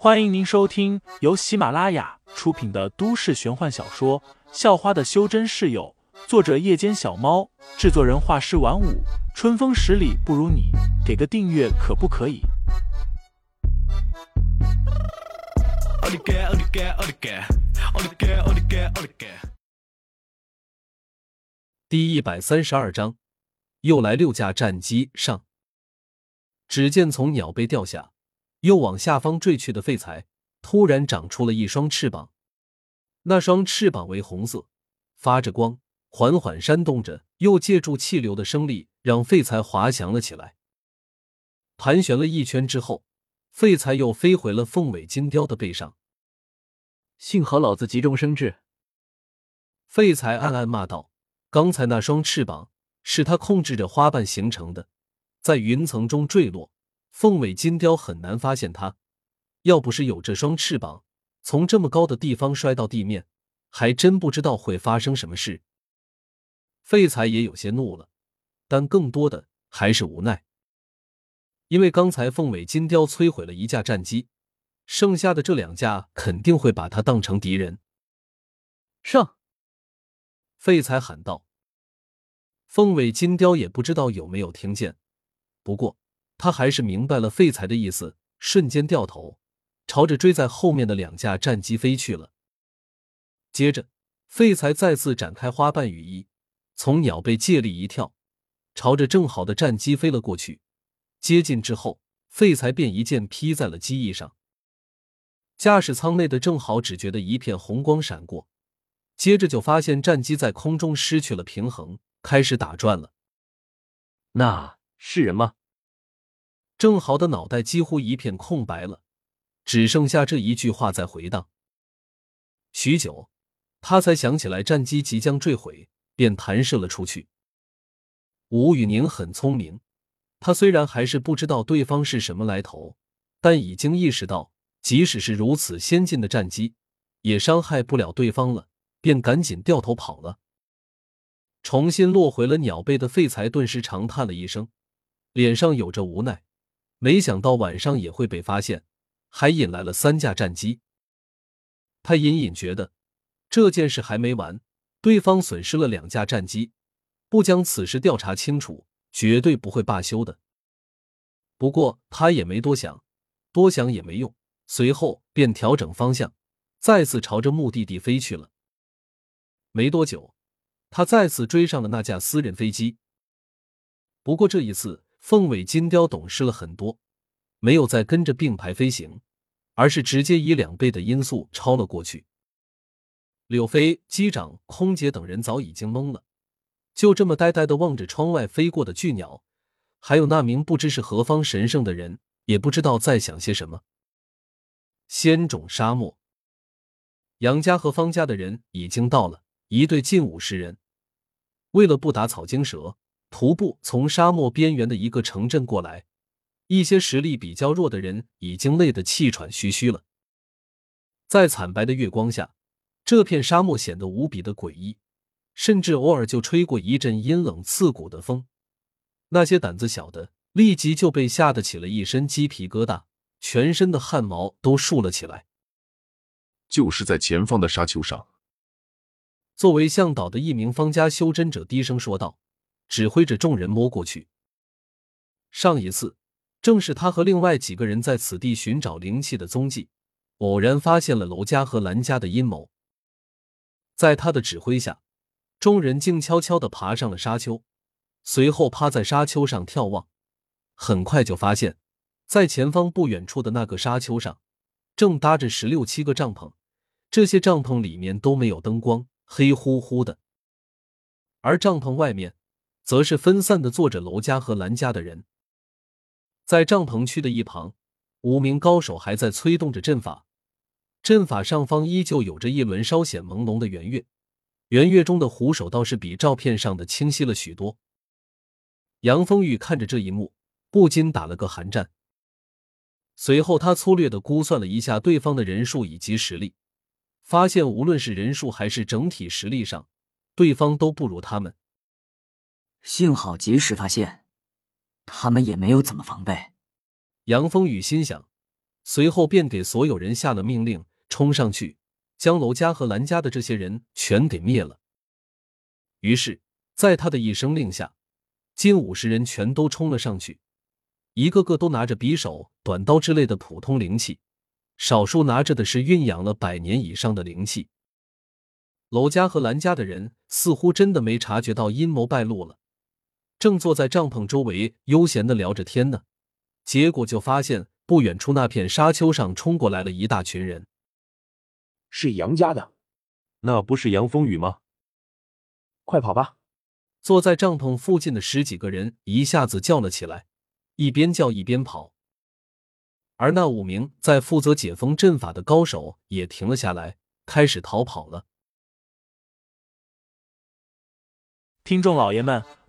欢迎您收听由喜马拉雅出品的都市玄幻小说《校花的修真室友》，作者：夜间小猫，制作人：画师晚舞，春风十里不如你，给个订阅可不可以？第一百三十二章，又来六架战机上。只见从鸟背掉下。又往下方坠去的废材，突然长出了一双翅膀。那双翅膀为红色，发着光，缓缓扇动着，又借助气流的升力，让废材滑翔了起来。盘旋了一圈之后，废材又飞回了凤尾金雕的背上。幸好老子急中生智。废材暗暗骂道：“刚才那双翅膀是他控制着花瓣形成的，在云层中坠落。”凤尾金雕很难发现它，要不是有这双翅膀，从这么高的地方摔到地面，还真不知道会发生什么事。废材也有些怒了，但更多的还是无奈，因为刚才凤尾金雕摧毁了一架战机，剩下的这两架肯定会把他当成敌人。上！废材喊道。凤尾金雕也不知道有没有听见，不过。他还是明白了废材的意思，瞬间掉头，朝着追在后面的两架战机飞去了。接着，废材再次展开花瓣羽翼，从鸟背借力一跳，朝着正好的战机飞了过去。接近之后，废材便一剑劈在了机翼上。驾驶舱内的正好只觉得一片红光闪过，接着就发现战机在空中失去了平衡，开始打转了。那是人吗？郑豪的脑袋几乎一片空白了，只剩下这一句话在回荡。许久，他才想起来战机即将坠毁，便弹射了出去。吴宇宁很聪明，他虽然还是不知道对方是什么来头，但已经意识到，即使是如此先进的战机，也伤害不了对方了，便赶紧掉头跑了。重新落回了鸟背的废材顿时长叹了一声，脸上有着无奈。没想到晚上也会被发现，还引来了三架战机。他隐隐觉得这件事还没完，对方损失了两架战机，不将此事调查清楚，绝对不会罢休的。不过他也没多想，多想也没用，随后便调整方向，再次朝着目的地飞去了。没多久，他再次追上了那架私人飞机。不过这一次。凤尾金雕懂事了很多，没有再跟着并排飞行，而是直接以两倍的音速超了过去。柳飞机长、空姐等人早已经懵了，就这么呆呆的望着窗外飞过的巨鸟，还有那名不知是何方神圣的人，也不知道在想些什么。仙种沙漠，杨家和方家的人已经到了，一队近五十人，为了不打草惊蛇。徒步从沙漠边缘的一个城镇过来，一些实力比较弱的人已经累得气喘吁吁了。在惨白的月光下，这片沙漠显得无比的诡异，甚至偶尔就吹过一阵阴冷刺骨的风。那些胆子小的立即就被吓得起了一身鸡皮疙瘩，全身的汗毛都竖了起来。就是在前方的沙丘上。作为向导的一名方家修真者低声说道。指挥着众人摸过去。上一次，正是他和另外几个人在此地寻找灵气的踪迹，偶然发现了娄家和兰家的阴谋。在他的指挥下，众人静悄悄的爬上了沙丘，随后趴在沙丘上眺望。很快就发现，在前方不远处的那个沙丘上，正搭着十六七个帐篷，这些帐篷里面都没有灯光，黑乎乎的，而帐篷外面。则是分散的坐着娄家和兰家的人，在帐篷区的一旁，五名高手还在催动着阵法，阵法上方依旧有着一轮稍显朦胧的圆月，圆月中的虎首倒是比照片上的清晰了许多。杨风玉看着这一幕，不禁打了个寒战。随后，他粗略的估算了一下对方的人数以及实力，发现无论是人数还是整体实力上，对方都不如他们。幸好及时发现，他们也没有怎么防备。杨风雨心想，随后便给所有人下了命令，冲上去将娄家和兰家的这些人全给灭了。于是，在他的一声令下，近五十人全都冲了上去，一个个都拿着匕首、短刀之类的普通灵器，少数拿着的是蕴养了百年以上的灵气。娄家和兰家的人似乎真的没察觉到阴谋败露了，正坐在帐篷周围悠闲的聊着天呢，结果就发现不远处那片沙丘上冲过来了一大群人。是杨家的，那不是杨风雨吗？快跑吧！坐在帐篷附近的十几个人一下子叫了起来，一边叫一边跑。而那五名在负责解封阵法的高手也停了下来，开始逃跑了。听众老爷们，